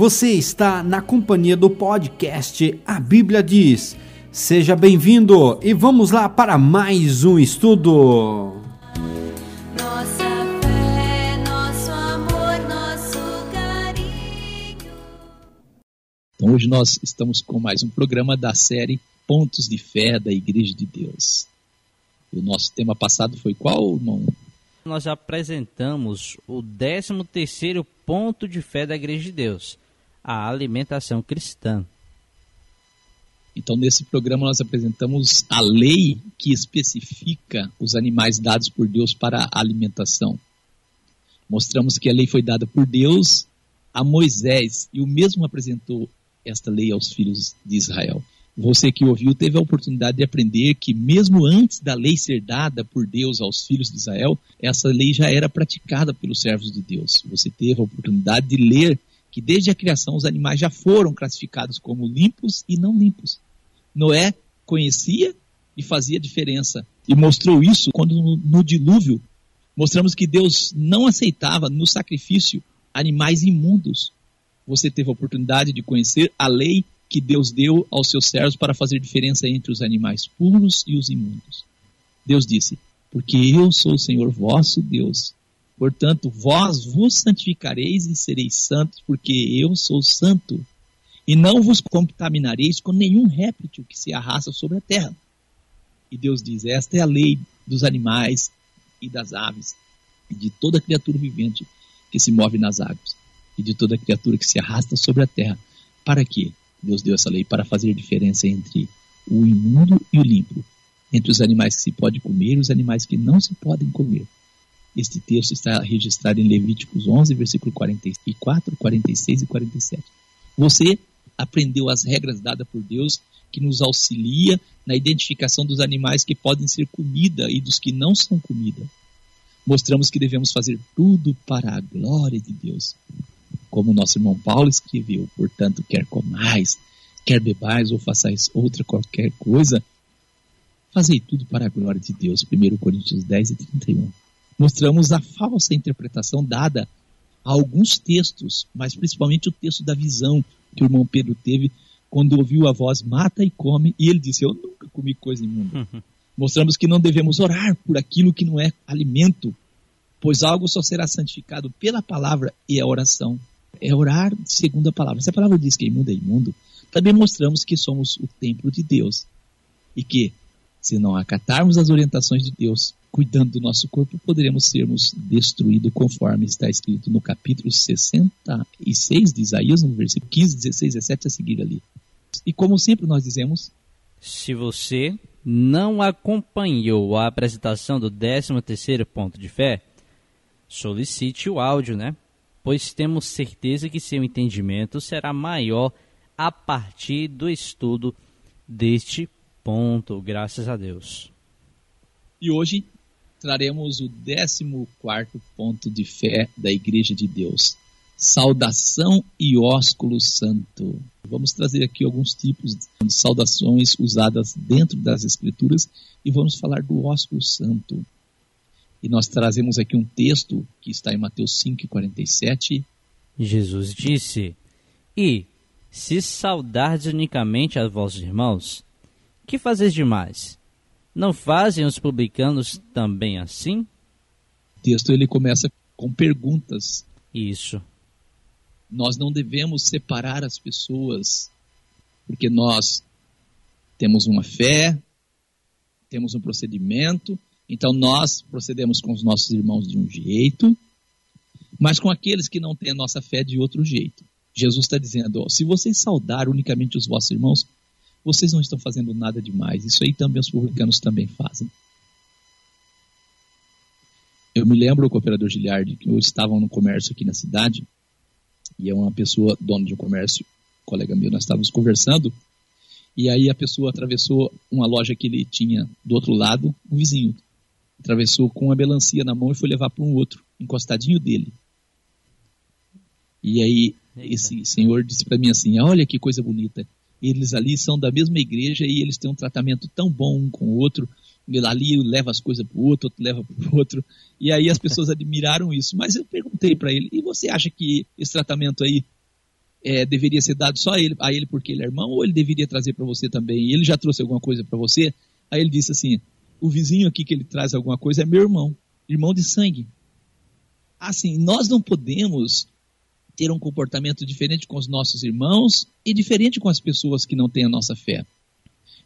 Você está na companhia do podcast A Bíblia Diz. Seja bem-vindo e vamos lá para mais um estudo. Nossa fé, nosso amor, nosso carinho. Então hoje nós estamos com mais um programa da série Pontos de Fé da Igreja de Deus. O nosso tema passado foi qual, irmão? nós apresentamos o 13 terceiro ponto de fé da Igreja de Deus, a alimentação cristã. Então, nesse programa, nós apresentamos a lei que especifica os animais dados por Deus para a alimentação. Mostramos que a lei foi dada por Deus a Moisés e o mesmo apresentou esta lei aos filhos de Israel. Você que ouviu teve a oportunidade de aprender que, mesmo antes da lei ser dada por Deus aos filhos de Israel, essa lei já era praticada pelos servos de Deus. Você teve a oportunidade de ler que, desde a criação, os animais já foram classificados como limpos e não limpos. Noé conhecia e fazia diferença, e mostrou isso quando, no, dilúvio, mostramos que Deus não aceitava no sacrifício animais imundos. Você teve a oportunidade de conhecer a lei que Deus deu aos seus servos para fazer diferença entre os animais puros e os imundos. Deus disse: Porque eu sou o Senhor vosso Deus. Portanto, vós vos santificareis e sereis santos, porque eu sou santo. E não vos contaminareis com nenhum réptil que se arrasta sobre a terra. E Deus diz: Esta é a lei dos animais e das aves, e de toda criatura vivente que se move nas águas, e de toda criatura que se arrasta sobre a terra. Para quê? Deus deu essa lei para fazer diferença entre o imundo e o limpo, entre os animais que se pode comer e os animais que não se podem comer. Este texto está registrado em Levíticos 11, versículo 44, 46 e 47. Você aprendeu as regras dadas por Deus que nos auxilia na identificação dos animais que podem ser comida e dos que não são comida. Mostramos que devemos fazer tudo para a glória de Deus como nosso irmão Paulo escreveu, portanto, quer comais, quer bebais ou façais outra qualquer coisa, fazei tudo para a glória de Deus. 1 Coríntios 10 e 31. Mostramos a falsa interpretação dada a alguns textos, mas principalmente o texto da visão que o irmão Pedro teve quando ouviu a voz mata e come, e ele disse: Eu nunca comi coisa imunda. Mostramos que não devemos orar por aquilo que não é alimento, pois algo só será santificado pela palavra e a oração é orar segundo a palavra. Se a palavra diz que é imundo é imundo, também mostramos que somos o templo de Deus. E que, se não acatarmos as orientações de Deus, cuidando do nosso corpo, poderemos sermos destruídos, conforme está escrito no capítulo 66 de Isaías, no versículo 15, 16, 17 a seguir ali. E como sempre nós dizemos, Se você não acompanhou a apresentação do 13º ponto de fé, solicite o áudio, né? pois temos certeza que seu entendimento será maior a partir do estudo deste ponto, graças a Deus. E hoje traremos o 14 ponto de fé da Igreja de Deus. Saudação e ósculo santo. Vamos trazer aqui alguns tipos de saudações usadas dentro das Escrituras e vamos falar do ósculo santo. E nós trazemos aqui um texto que está em Mateus 5,47. Jesus disse: E, se saudardes unicamente a vossos irmãos, que fazeis demais? Não fazem os publicanos também assim? O texto ele começa com perguntas. Isso. Nós não devemos separar as pessoas, porque nós temos uma fé, temos um procedimento, então nós procedemos com os nossos irmãos de um jeito, mas com aqueles que não têm a nossa fé de outro jeito. Jesus está dizendo: ó, se vocês saudar unicamente os vossos irmãos, vocês não estão fazendo nada demais. Isso aí também os publicanos também fazem. Eu me lembro, o cooperador Giliardi, que eu estava no comércio aqui na cidade, e é uma pessoa, dono de um comércio, colega meu, nós estávamos conversando, e aí a pessoa atravessou uma loja que ele tinha do outro lado, um vizinho atravessou com uma melancia na mão e foi levar para um outro, encostadinho dele. E aí esse senhor disse para mim assim: Olha que coisa bonita. Eles ali são da mesma igreja e eles têm um tratamento tão bom um com o outro. Ele ali leva as coisas para o outro, outro leva para o outro. E aí as pessoas admiraram isso. Mas eu perguntei para ele: E você acha que esse tratamento aí é, deveria ser dado só a ele, a ele porque ele é irmão, ou ele deveria trazer para você também? E ele já trouxe alguma coisa para você? Aí ele disse assim: o vizinho aqui que ele traz alguma coisa é meu irmão, irmão de sangue. Assim, nós não podemos ter um comportamento diferente com os nossos irmãos e diferente com as pessoas que não têm a nossa fé.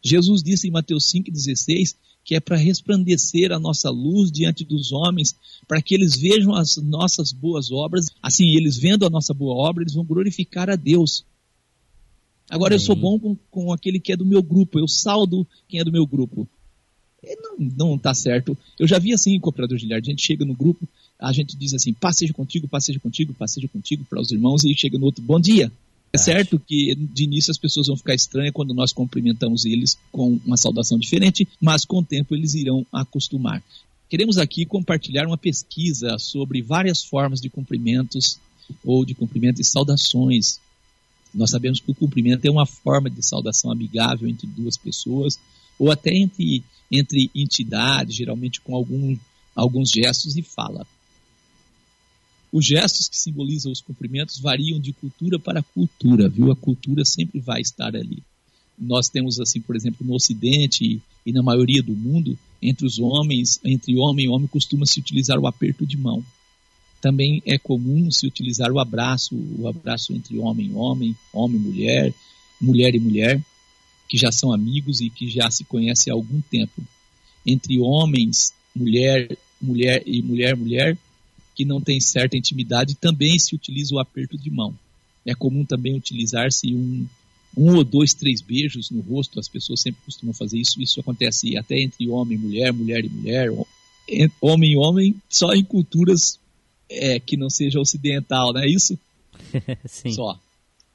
Jesus disse em Mateus 5,16 que é para resplandecer a nossa luz diante dos homens, para que eles vejam as nossas boas obras. Assim, eles vendo a nossa boa obra, eles vão glorificar a Deus. Agora, eu sou bom com, com aquele que é do meu grupo, eu saldo quem é do meu grupo. Não, não tá certo. Eu já vi assim em Cooperador Giliard, a gente chega no grupo, a gente diz assim, paz seja contigo, paz seja contigo, paz seja contigo para os irmãos, e chega no outro, bom dia. É certo que de início as pessoas vão ficar estranhas quando nós cumprimentamos eles com uma saudação diferente, mas com o tempo eles irão acostumar. Queremos aqui compartilhar uma pesquisa sobre várias formas de cumprimentos ou de cumprimento e saudações. Nós sabemos que o cumprimento é uma forma de saudação amigável entre duas pessoas ou até entre, entre entidades, geralmente com algum, alguns gestos e fala. Os gestos que simbolizam os cumprimentos variam de cultura para cultura, viu? A cultura sempre vai estar ali. Nós temos, assim, por exemplo, no Ocidente e na maioria do mundo, entre os homens, entre homem e homem, costuma-se utilizar o aperto de mão. Também é comum se utilizar o abraço, o abraço entre homem e homem, homem e mulher, mulher e mulher, que já são amigos e que já se conhecem há algum tempo. Entre homens, mulher, mulher e mulher, mulher, que não tem certa intimidade, também se utiliza o aperto de mão. É comum também utilizar-se um, um ou dois, três beijos no rosto, as pessoas sempre costumam fazer isso, isso acontece até entre homem e mulher, mulher e mulher, homem e homem, só em culturas é, que não seja ocidental, não é isso? Sim. Só.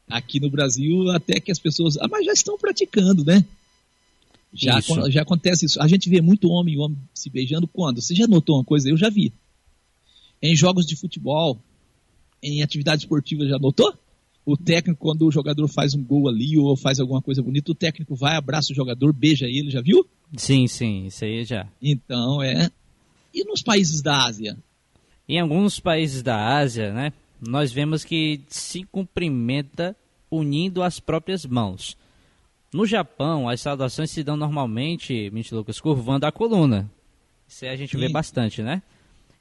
Aqui no Brasil, até que as pessoas. Ah, mas já estão praticando, né? Já, Isso. já acontece isso. A gente vê muito homem e homem se beijando quando? Você já notou uma coisa? Eu já vi. Em jogos de futebol, em atividade esportiva, já notou? O técnico, quando o jogador faz um gol ali ou faz alguma coisa bonita, o técnico vai, abraça o jogador, beija ele, já viu? Sim, sim, isso aí já. Então, é. E nos países da Ásia? Em alguns países da Ásia, né, nós vemos que se cumprimenta unindo as próprias mãos. No Japão, as saudações se dão normalmente, Mente Lucas, curvando a coluna. Isso aí a gente vê Sim. bastante, né?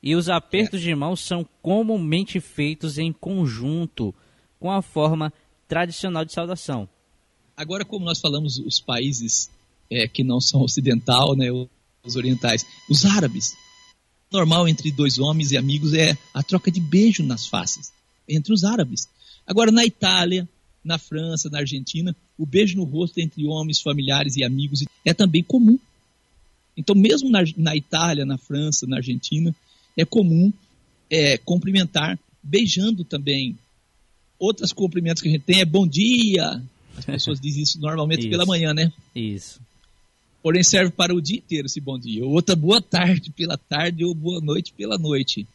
E os apertos de mãos são comumente feitos em conjunto com a forma tradicional de saudação. Agora, como nós falamos os países é, que não são ocidental, né, os orientais, os árabes, normal entre dois homens e amigos é a troca de beijo nas faces entre os árabes. Agora, na Itália, na França, na Argentina, o beijo no rosto entre homens, familiares e amigos é também comum. Então, mesmo na, na Itália, na França, na Argentina, é comum é, cumprimentar beijando também. Outros cumprimentos que a gente tem é bom dia. As pessoas dizem isso normalmente Isso. pela manhã, né? Isso. Porém, serve para o dia inteiro esse bom dia. Outra, boa tarde pela tarde ou boa noite pela noite.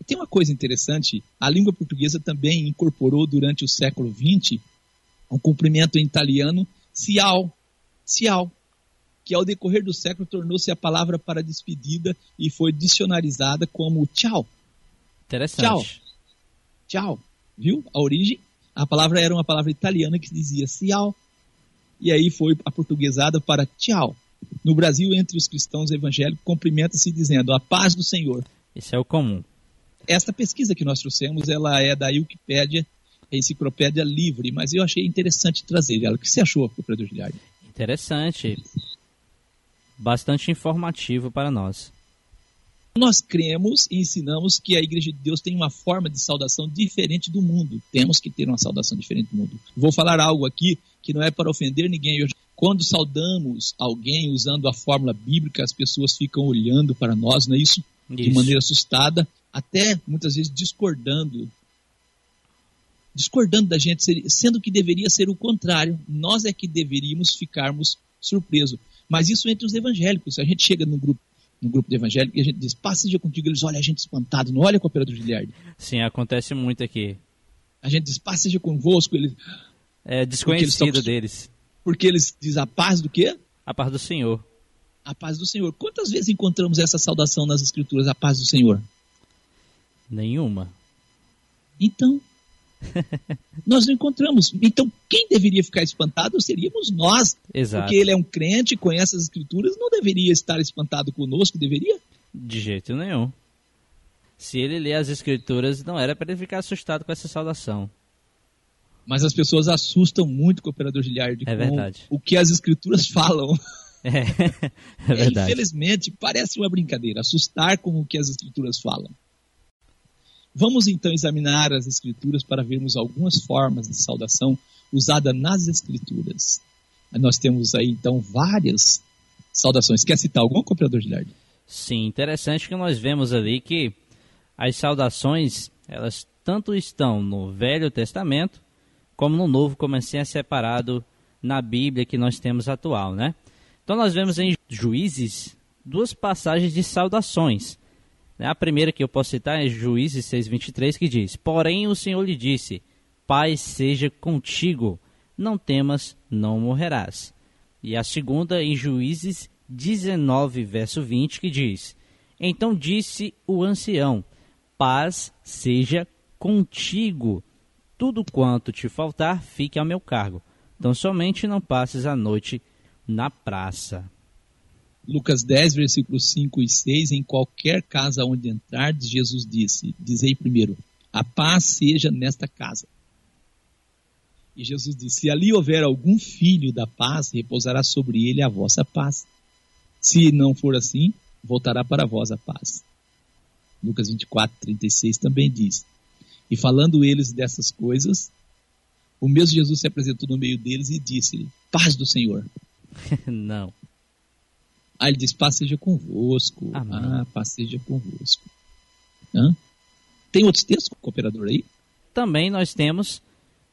E tem uma coisa interessante: a língua portuguesa também incorporou durante o século XX um cumprimento em italiano, ciao, ciao, que ao decorrer do século tornou-se a palavra para despedida e foi dicionarizada como tchau, Interessante. Tchau. tchau. Viu? A origem, a palavra era uma palavra italiana que dizia ciao, e aí foi aportuguesada para tchau. No Brasil, entre os cristãos evangélicos, cumprimenta-se dizendo a paz do Senhor. Isso é o comum. Esta pesquisa que nós trouxemos, ela é da Wikipédia, a enciclopédia livre, mas eu achei interessante trazer ela. O que você achou, Pedro Giliardi? Interessante. Bastante informativo para nós. Nós cremos e ensinamos que a Igreja de Deus tem uma forma de saudação diferente do mundo. Temos que ter uma saudação diferente do mundo. Vou falar algo aqui que não é para ofender ninguém. Quando saudamos alguém usando a fórmula bíblica, as pessoas ficam olhando para nós, não é isso? De Isso. maneira assustada, até muitas vezes discordando. Discordando da gente, sendo que deveria ser o contrário. Nós é que deveríamos ficarmos surpresos. Mas isso entre os evangélicos. A gente chega num grupo, num grupo de evangélicos e a gente diz, paz seja contigo. Eles olham a gente espantado, não olha com a pera do Giliardi. Sim, acontece muito aqui. A gente diz, paz seja convosco. Eles, É eles desconhecido tão- deles. porque eles dizem a paz do quê? A paz do Senhor. A paz do Senhor. Quantas vezes encontramos essa saudação nas Escrituras, a paz do Senhor? Nenhuma. Então, nós não encontramos. Então, quem deveria ficar espantado seríamos nós. Exato. Porque ele é um crente, conhece as escrituras, não deveria estar espantado conosco, deveria? De jeito nenhum. Se ele lê as escrituras, não era para ele ficar assustado com essa saudação. Mas as pessoas assustam muito com o operador Giliard É verdade. o que as escrituras falam. É, é É, verdade. infelizmente, parece uma brincadeira, assustar com o que as escrituras falam. Vamos então examinar as escrituras para vermos algumas formas de saudação usada nas escrituras. Nós temos aí então várias saudações. Quer citar algum, operador Giliard? Sim, interessante que nós vemos ali que as saudações, elas tanto estão no Velho Testamento, como no Novo, como assim é separado na Bíblia que nós temos atual, né? Então nós vemos em Juízes duas passagens de saudações. Né? A primeira que eu posso citar é Juízes 6:23 que diz: "Porém o Senhor lhe disse: Paz seja contigo, não temas, não morrerás." E a segunda em Juízes 19, verso 20, que diz: Então disse o ancião: Paz seja contigo. Tudo quanto te faltar, fique ao meu cargo. Então somente não passes a noite na praça. Lucas 10, versículos 5 e 6, em qualquer casa onde entrardes, Jesus disse, dizei primeiro, a paz seja nesta casa. E Jesus disse, se ali houver algum filho da paz, repousará sobre ele a vossa paz. Se não for assim, voltará para vós a paz. Lucas 24, 36 também diz, e falando eles dessas coisas, o mesmo Jesus se apresentou no meio deles e disse-lhe, paz do Senhor. não. Ah, ele diz, paz seja convosco. Amém. Ah, paz seja convosco. Hã? Tem outros textos, cooperador aí? Também nós temos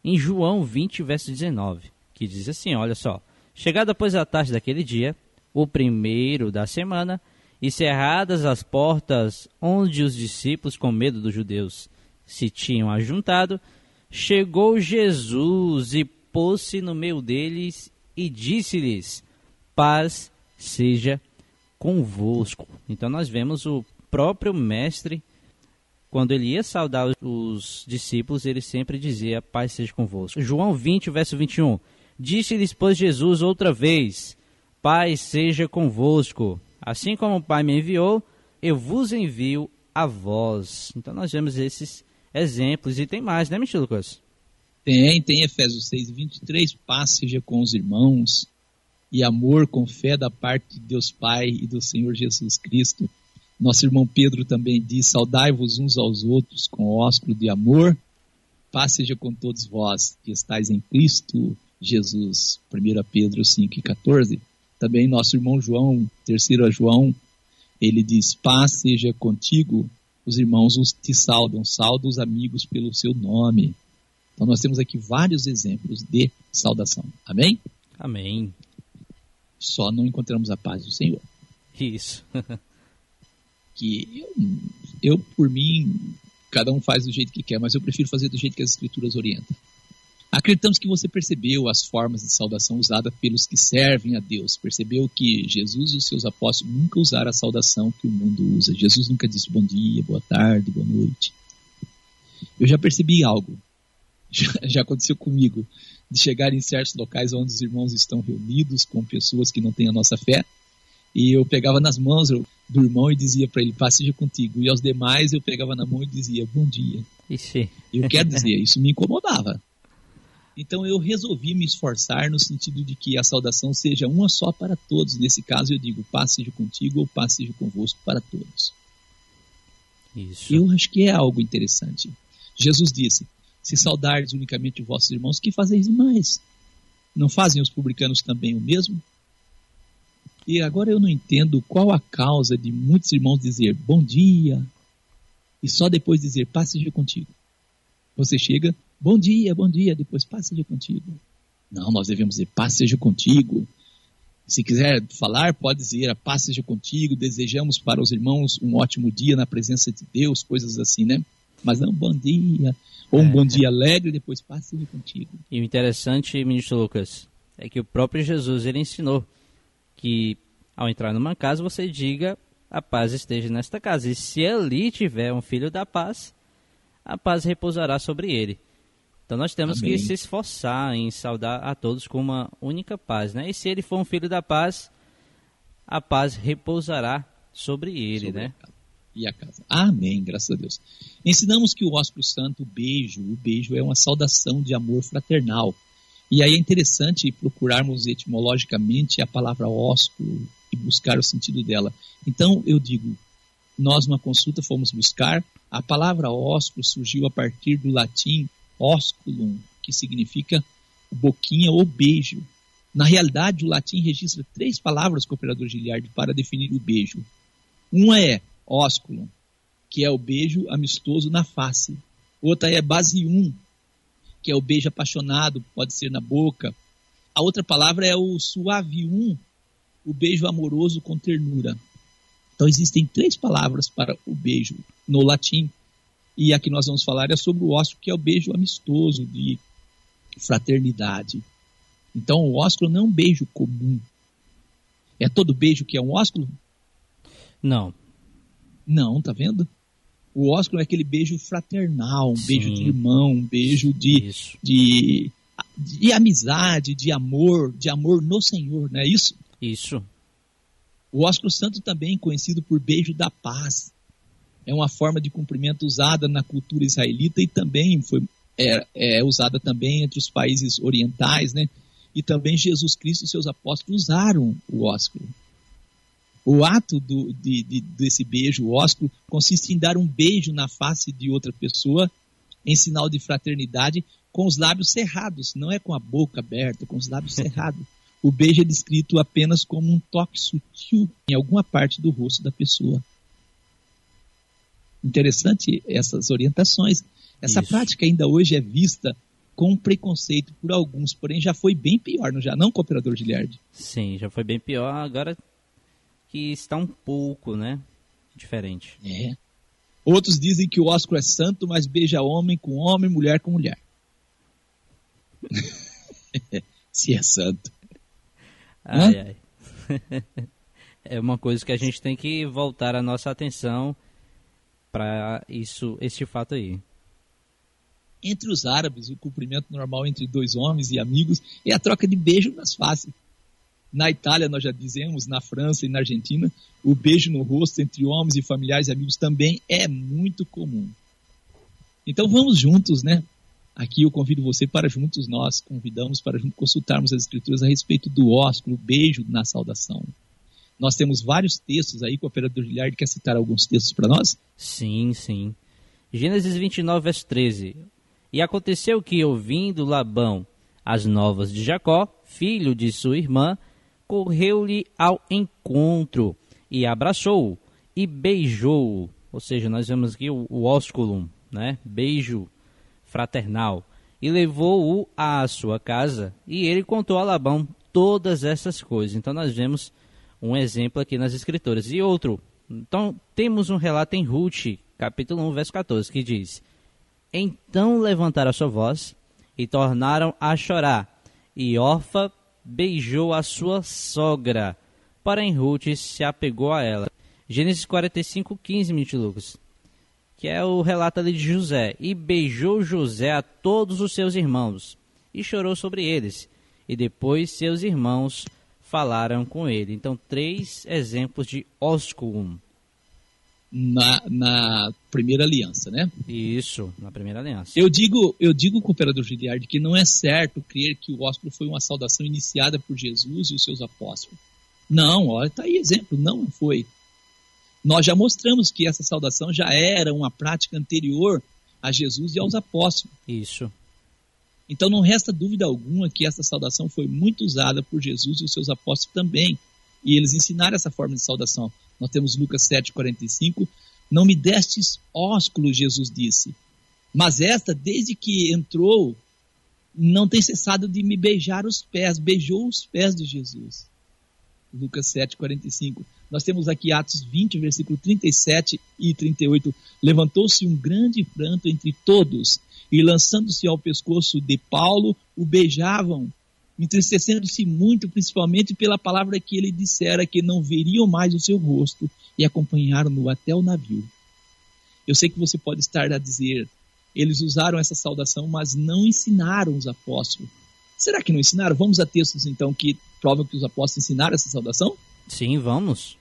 em João 20, verso 19, que diz assim: Olha só. Chegada, pois, a tarde daquele dia, o primeiro da semana, e cerradas as portas onde os discípulos, com medo dos judeus, se tinham ajuntado, chegou Jesus e pôs-se no meio deles e disse-lhes: Paz seja convosco. Então nós vemos o próprio mestre quando ele ia saudar os- os discípulos, ele sempre dizia: Paz seja convosco. João 20, verso 21. Disse-lhes, pois, Jesus outra vez: Paz seja convosco. Assim como o Pai me enviou, eu vos envio a vós. Então nós vemos esses exemplos e tem mais, né, Mentira Lucas? Tem, tem Efésios 6, 23, paz seja com os irmãos e amor com fé da parte de Deus Pai e do Senhor Jesus Cristo. Nosso irmão Pedro também diz, saudai-vos uns aos outros com ósculo de amor, paz seja com todos vós que estáis em Cristo Jesus. 1 Pedro 5 e 14. Também nosso irmão João, terceiro a João, ele diz, paz seja contigo, os irmãos os te saudam, saudam os amigos pelo seu nome. Então nós temos aqui vários exemplos de saudação. Amém? Amém. Só não encontramos a paz do Senhor. Isso. Que eu, eu, por mim, cada um faz do jeito que quer, mas eu prefiro fazer do jeito que as escrituras orientam. Acreditamos que você percebeu as formas de saudação usadas pelos que servem a Deus. Percebeu que Jesus e os seus apóstolos nunca usaram a saudação que o mundo usa. Jesus nunca disse bom dia, boa tarde, boa noite. Eu já percebi algo. Já, já aconteceu comigo. De chegar em certos locais onde os irmãos estão reunidos com pessoas que não têm a nossa fé. E eu pegava nas mãos do irmão e dizia para ele, paz seja contigo. E aos demais eu pegava na mão e dizia, bom dia. Ixi. Eu quero dizer, isso me incomodava. Então eu resolvi me esforçar no sentido de que a saudação seja uma só para todos. Nesse caso eu digo, paz seja contigo ou paz seja convosco para todos. Isso. Eu acho que é algo interessante. Jesus disse, se saudardes unicamente vossos irmãos, que fazeis mais? Não fazem os publicanos também o mesmo? E agora eu não entendo qual a causa de muitos irmãos dizer bom dia e só depois dizer paz seja contigo. Você chega, bom dia, bom dia, depois paz seja contigo. Não, nós devemos dizer paz seja contigo. Se quiser falar, pode dizer a paz seja contigo, desejamos para os irmãos um ótimo dia na presença de Deus, coisas assim, né? Mas não bom dia, ou um É. bom dia alegre, depois paz seja contigo. E o interessante, ministro Lucas, é que o próprio Jesus ele ensinou que ao entrar numa casa você diga a paz esteja nesta casa. E se ali tiver um filho da paz, a paz repousará sobre ele. Então nós temos Amém. que se esforçar em saudar a todos com uma única paz, né? E se ele for um filho da paz, a paz repousará sobre ele, sobre né? casa. E a casa. Amém, graças a Deus. Ensinamos que o ósculo santo, o beijo, o beijo é uma saudação de amor fraternal. E aí é interessante procurarmos etimologicamente a palavra ósculo e buscar o sentido dela. Então, eu digo, nós numa consulta fomos buscar, a palavra ósculo surgiu a partir do latim osculum, que significa boquinha ou beijo. Na realidade, o latim registra três palavras, cooperador Giliardi, para definir o beijo. Uma é ósculo, que é o beijo amistoso na face. Outra é basium, que é o beijo apaixonado, pode ser na boca. A outra palavra é o suavium, o beijo amoroso com ternura. Então existem três palavras para o beijo no latim. E a que nós vamos falar é sobre o ósculo, que é o beijo amistoso, de fraternidade. Então o ósculo não é um beijo comum. É todo beijo que é um ósculo? Não, Não, tá vendo? O ósculo é aquele beijo fraternal, um Sim. beijo de irmão, um beijo de, de, de amizade, de amor, de amor no Senhor, não é isso? Isso. O ósculo santo também conhecido por beijo da paz. É uma forma de cumprimento usada na cultura israelita e também foi é, é usada também entre os países orientais, né? E também Jesus Cristo e seus apóstolos usaram o ósculo. O ato do, de, de- desse beijo, ósculo, consiste em dar um beijo na face de outra pessoa em sinal de fraternidade com os lábios cerrados, não é com a boca aberta, com os lábios cerrados. O beijo é descrito apenas como um toque sutil em alguma parte do rosto da pessoa. Interessante essas orientações. Essa Isso. prática ainda hoje é vista com preconceito por alguns, porém já foi bem pior, não já não, cooperador Giliardi? Sim, já foi bem pior. Agora que está um pouco, né? Diferente. É. Outros dizem que o ósculo é santo, mas beija homem com homem, mulher com mulher. Se é santo. Ai, ai. é uma coisa que a gente tem que voltar a nossa atenção para isso, esse fato aí. Entre os árabes, o cumprimento normal entre dois homens e amigos é a troca de beijo nas faces. Na Itália, nós já dizemos, na França e na Argentina, o beijo no rosto entre homens e familiares e amigos também é muito comum. Então vamos juntos, né? Aqui eu convido você para juntos nós convidamos para juntos consultarmos as escrituras a respeito do ósculo, beijo na saudação. Nós temos vários textos aí, que o operador Giliard quer citar alguns textos para nós? Sim, sim. Gênesis 29, verso 13. E aconteceu que, ouvindo Labão as novas de Jacó, filho de sua irmã, correu-lhe ao encontro e abraçou-o e beijou-o. Ou seja, nós vemos aqui o, o ósculum, né? Beijo fraternal. E levou-o à sua casa e ele contou a Labão todas essas coisas. Então nós vemos um exemplo aqui nas escrituras. E outro, então temos um relato em Ruth, capítulo 1, verso 14, que diz: Então levantaram a sua voz e tornaram a chorar, e Orfa beijou a sua sogra. Porém, Ruth se apegou a ela. Gênesis 45, 15, Minute Lucas. Que é o relato ali de José. E beijou José a todos os seus irmãos, e chorou sobre eles. E depois seus irmãos falaram com ele. Então, três exemplos de ósculum. Na, na primeira aliança, né? Isso, na primeira aliança. Eu digo, eu digo, cooperador Giliard, que não é certo crer que o ósculo foi uma saudação iniciada por Jesus e os seus apóstolos. Não, olha, tá aí exemplo, não foi. Nós já mostramos que essa saudação já era uma prática anterior a Jesus e aos apóstolos. Isso. Então não resta dúvida alguma que essa saudação foi muito usada por Jesus e os seus apóstolos também. E eles ensinaram essa forma de saudação. Nós temos Lucas 7,45. Não me destes ósculo, Jesus disse. Mas esta, desde que entrou, não tem cessado de me beijar os pés. Beijou os pés de Jesus. Lucas 7,45. Nós temos aqui Atos 20, versículo 37 e 38. Levantou-se um grande pranto entre todos, e lançando-se ao pescoço de Paulo, o beijavam, entristecendo-se muito, principalmente pela palavra que ele dissera que não veriam mais o seu rosto, e acompanharam-no até o navio. Eu sei que você pode estar a dizer, eles usaram essa saudação, mas não ensinaram os apóstolos. Será que não ensinaram? Vamos a textos então que provam que os apóstolos ensinaram essa saudação? Sim, vamos.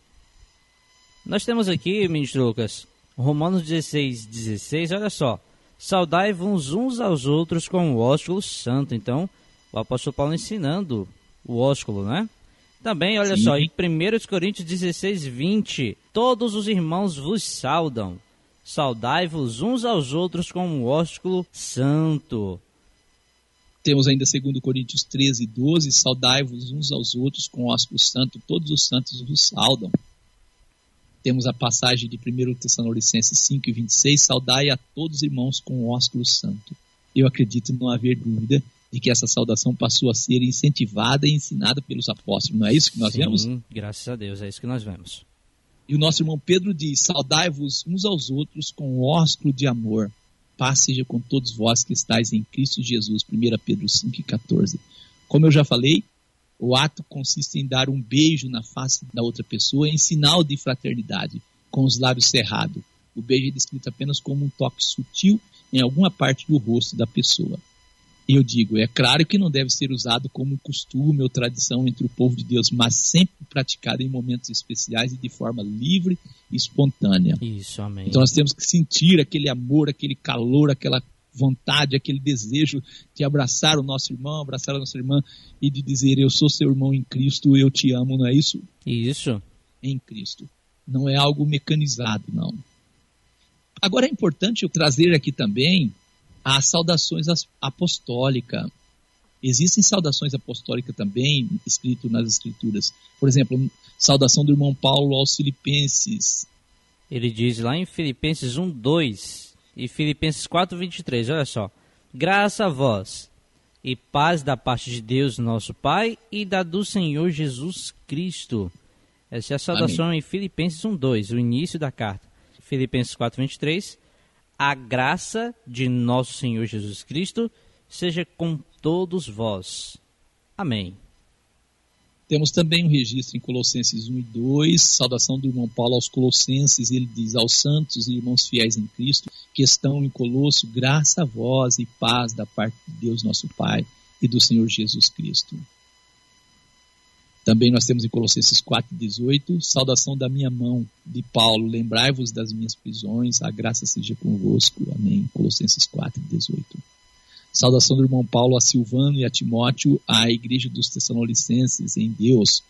Nós temos aqui, ministro Lucas, Romanos 16, 16, olha só. Saudai-vos uns aos outros com o ósculo santo. Então, o apóstolo Paulo ensinando o ósculo, né? Também, olha Sim. só, em 1 Coríntios 16, 20, todos os irmãos vos saudam. Saudai-vos uns aos outros com o ósculo santo. Temos ainda 2 Coríntios 13, 12, saudai-vos uns aos outros com ósculo santo, todos os santos vos saudam. Temos a passagem de 1 Tessalonicenses 5 e 26, saudai a todos os irmãos com ósculo santo. Eu acredito não haver dúvida de que essa saudação passou a ser incentivada e ensinada pelos apóstolos. Não é isso que nós Sim, vemos? graças a Deus, é isso que nós vemos. E o nosso irmão Pedro diz: Saudai-vos uns aos outros com ósculo de amor. Paz seja com todos vós que estáis em Cristo Jesus. 1 Pedro 5,14. Como eu já falei, o ato consiste em dar um beijo na face da outra pessoa em sinal de fraternidade, com os lábios cerrados. O beijo é descrito apenas como um toque sutil em alguma parte do rosto da pessoa. Eu digo, é claro que não deve ser usado como costume ou tradição entre o povo de Deus, mas sempre praticado em momentos especiais e de forma livre e espontânea. Isso, amém. Então nós temos que sentir aquele amor, aquele calor, aquela vontade, aquele desejo de abraçar o nosso irmão, abraçar a nossa irmã e de dizer: Eu sou seu irmão em Cristo, eu te amo, não é isso? Isso. Em Cristo. Não é algo mecanizado, não. Agora é importante eu trazer aqui também as saudações as- apostólicas. Existem saudações apostólicas também, escrito nas Escrituras. Por exemplo, saudação do irmão Paulo aos Filipenses. Ele diz lá em Filipenses 1, 2 e Filipenses 4, 23, olha só. Graça a vós e paz da parte de Deus, nosso Pai, e da do Senhor Jesus Cristo. Essa é a saudação em Filipenses 1, 2, o início da carta. Filipenses 4, 23. A graça de nosso Senhor Jesus Cristo seja com todos vós. Amém. Temos também um registro em Colossenses 1 e 2, saudação do irmão Paulo aos Colossenses, ele diz aos santos e irmãos fiéis em Cristo, que estão em Colosso, graça a vós e paz da parte de Deus nosso Pai e do Senhor Jesus Cristo. Também nós temos em Colossenses 4 e 18, saudação da minha mão, de Paulo, lembrai-vos das minhas prisões, a graça seja convosco. Amém. Colossenses 4 e 18. Saudação do irmão Paulo a Silvano e a Timóteo, à igreja dos Tessalonicenses, em Deus,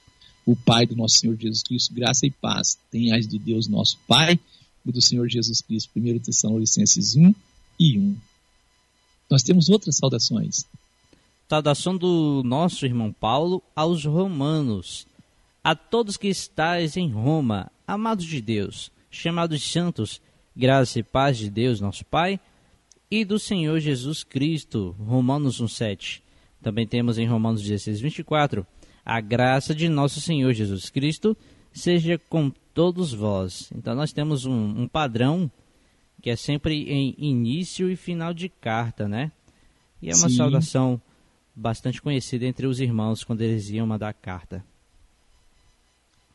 o Pai do nosso Senhor Jesus Cristo, graça e paz. Tenhais de Deus nosso Pai e do Senhor Jesus Cristo. 1 Tessalonicenses 1 e 1. Nós temos outras saudações. Saudação do nosso irmão Paulo aos romanos. A todos que estáis em Roma, amados de Deus, chamados santos, graça e paz de Deus, nosso Pai, e do Senhor Jesus Cristo. Romanos 1,7. Também temos em Romanos 16, 24. A graça de nosso Senhor Jesus Cristo seja com todos vós. Então nós temos um, um padrão que é sempre em início e final de carta, né? E é uma Sim. saudação bastante conhecida entre os irmãos quando eles iam mandar carta.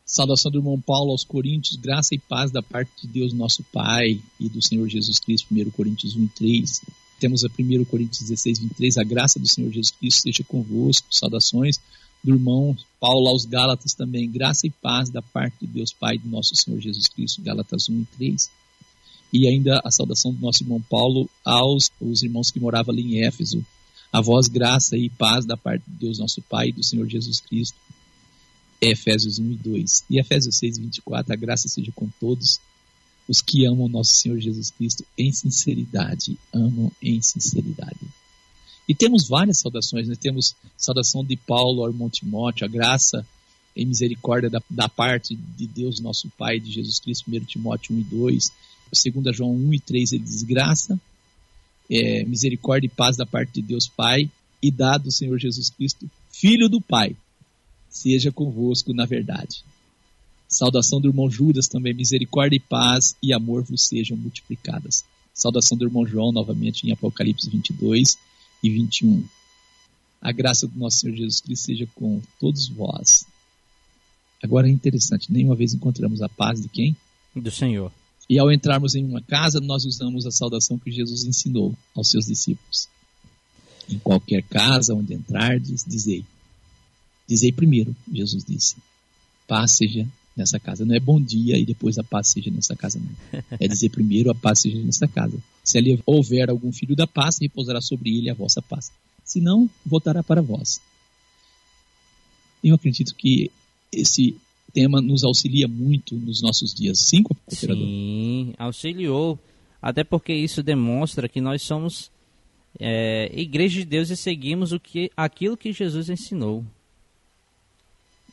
Saudação do irmão Paulo aos Coríntios, graça e paz da parte de Deus nosso Pai e do Senhor Jesus Cristo, 1 Coríntios 1 e 3. Temos a 1 Coríntios 16, 23, a graça do Senhor Jesus Cristo seja convosco. Saudações do irmão Paulo aos Gálatas também, graça e paz da parte de Deus Pai e do nosso Senhor Jesus Cristo, Gálatas 1 e 3. E ainda a saudação do nosso irmão Paulo aos os irmãos que moravam ali em Éfeso. A vós graça e paz da parte de Deus nosso Pai e do Senhor Jesus Cristo. Efésios 1 e 2. E Efésios 6, 24, a graça seja com todos os que amam nosso Senhor Jesus Cristo em sinceridade. Amam em sinceridade. E temos várias saudações, né? temos saudação de Paulo ao irmão Timóteo, a graça e misericórdia da, da parte de Deus nosso Pai, de Jesus Cristo, 1 Timóteo 1 e 2. 2 João 1 e 3, ele diz graça, é, misericórdia e paz da parte de Deus Pai e dado do Senhor Jesus Cristo, Filho do Pai, seja convosco na verdade. Saudação do irmão Judas também, misericórdia e paz e amor vos sejam multiplicadas. Saudação do irmão João, novamente em Apocalipse 22 e 21. A graça do nosso Senhor Jesus Cristo seja com todos vós. Agora é interessante, nenhuma vez encontramos a paz de quem? Do Senhor. E ao entrarmos em uma casa, nós usamos a saudação que Jesus ensinou aos seus discípulos. Em qualquer casa onde entrardes, dizei. Dizei primeiro, Jesus disse. Paz seja nessa casa. Não é bom dia e depois a paz seja nessa casa, não. É dizer primeiro a paz seja nessa casa. Se ali houver algum filho da paz, repousará sobre ele a vossa paz. Se não, voltará para vós. Eu acredito que esse tema nos auxilia muito nos nossos dias. Sim, cooperador? Sim, auxiliou. Até porque isso demonstra que nós somos é, igreja de Deus e seguimos o que, aquilo que Jesus ensinou.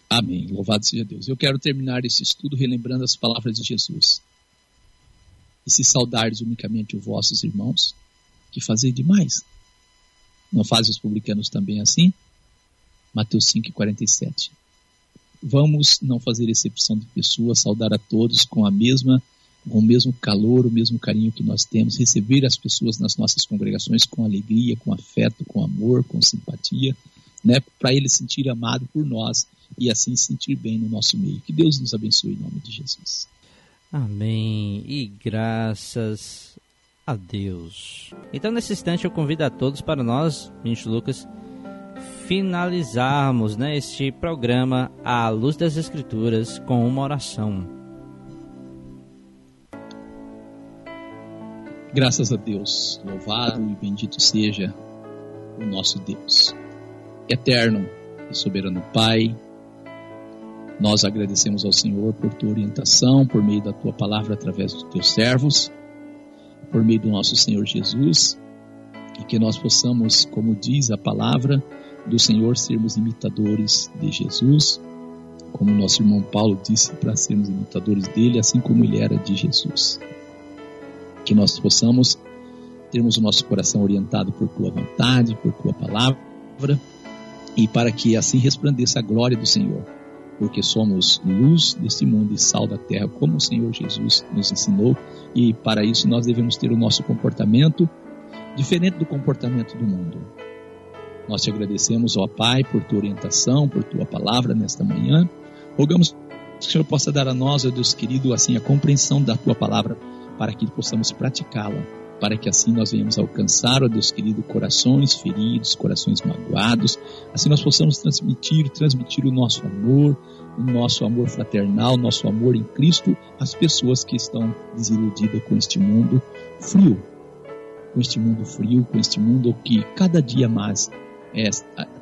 Amém. Louvado seja Deus. Eu quero terminar esse estudo relembrando as palavras de Jesus. E se saudares unicamente os vossos irmãos, que fazei demais. Não fazem os publicanos também assim? Mateus 5,47. Vamos não fazer exceção de pessoas, saudar a todos com a mesma com o mesmo calor, o mesmo carinho que nós temos, receber as pessoas nas nossas congregações com alegria, com afeto, com amor, com simpatia, né, para ele sentir amado por nós e assim sentir bem no nosso meio. Que Deus nos abençoe em nome de Jesus. Amém. E graças a Deus. Então, nesse instante, eu convido a todos para nós, Ministro Lucas, finalizarmos né, este programa à luz das Escrituras com uma oração. Graças a Deus, louvado e bendito seja o nosso Deus. Eterno e soberano Pai, nós agradecemos ao Senhor por tua orientação, por meio da tua palavra através dos teus servos, por meio do nosso Senhor Jesus, e que nós possamos, como diz a palavra do Senhor, sermos imitadores de Jesus, como nosso irmão Paulo disse, para sermos imitadores dele, assim como ele era de Jesus que nós possamos termos o nosso coração orientado por tua vontade, por tua palavra, e para que assim resplandeça a glória do Senhor, porque somos luz deste mundo e sal da terra, como o Senhor Jesus nos ensinou, e para isso nós devemos ter o nosso comportamento diferente do comportamento do mundo. Nós te agradecemos, ó Pai, por tua orientação, por tua palavra nesta manhã. Rogamos que o Senhor possa dar a nós, ó Deus querido, assim a compreensão da tua palavra para que possamos praticá-la, para que assim nós venhamos alcançar, ó Deus querido, corações feridos, corações magoados, assim nós possamos transmitir, transmitir o nosso amor, o nosso amor fraternal, nosso amor em Cristo às pessoas que estão desiludidas com este mundo frio, com este mundo frio, com este mundo que cada dia mais é,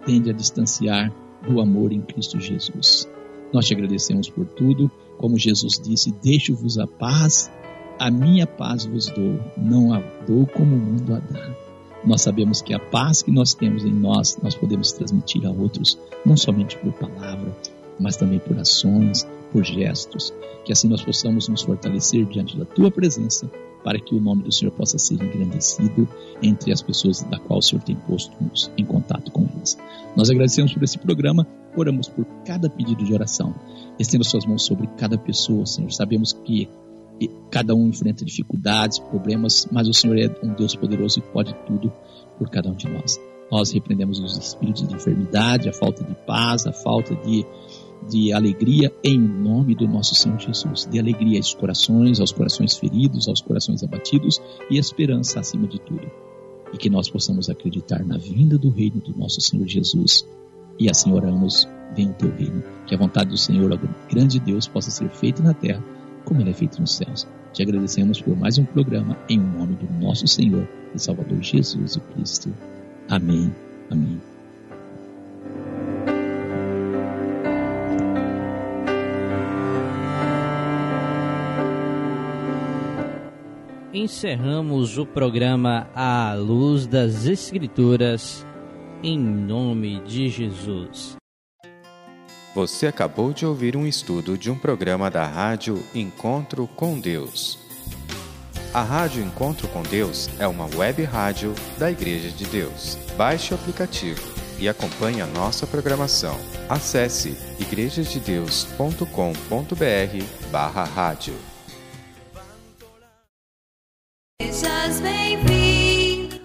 tende a distanciar do amor em Cristo Jesus. Nós te agradecemos por tudo, como Jesus disse: Deixo-vos a paz, a minha paz vos dou, não a dou como o mundo a dá. Nós sabemos que a paz que nós temos em nós, nós podemos transmitir a outros, não somente por palavra, mas também por ações, por gestos, que assim nós possamos nos fortalecer diante da tua presença, para que o nome do Senhor possa ser engrandecido entre as pessoas da qual o Senhor tem posto-nos em contato com eles. Nós agradecemos por esse programa, oramos por cada pedido de oração. Estenda suas mãos sobre cada pessoa, Senhor. Sabemos que cada um enfrenta dificuldades, problemas, mas o Senhor é um Deus poderoso e pode tudo por cada um de nós. Nós repreendemos os espíritos de enfermidade, a falta de paz, a falta de, de alegria, em nome do nosso Senhor Jesus. De alegria aos corações, aos corações feridos, aos corações abatidos e esperança acima de tudo. E que nós possamos acreditar na vinda do reino do nosso Senhor Jesus. E assim oramos, venha o teu reino. Que a vontade do Senhor, grande Deus, possa ser feita na terra como ele é feito nos céus. Te agradecemos por mais um programa em nome do nosso Senhor e Salvador Jesus Cristo. Amém. Amém. Encerramos o programa à luz das Escrituras, em nome de Jesus. Você acabou de ouvir um estudo de um programa da Rádio Encontro com Deus. A Rádio Encontro com Deus é uma web rádio da Igreja de Deus. Baixe o aplicativo e acompanhe a nossa programação. Acesse igrejasdedeus.com.br barra rádio.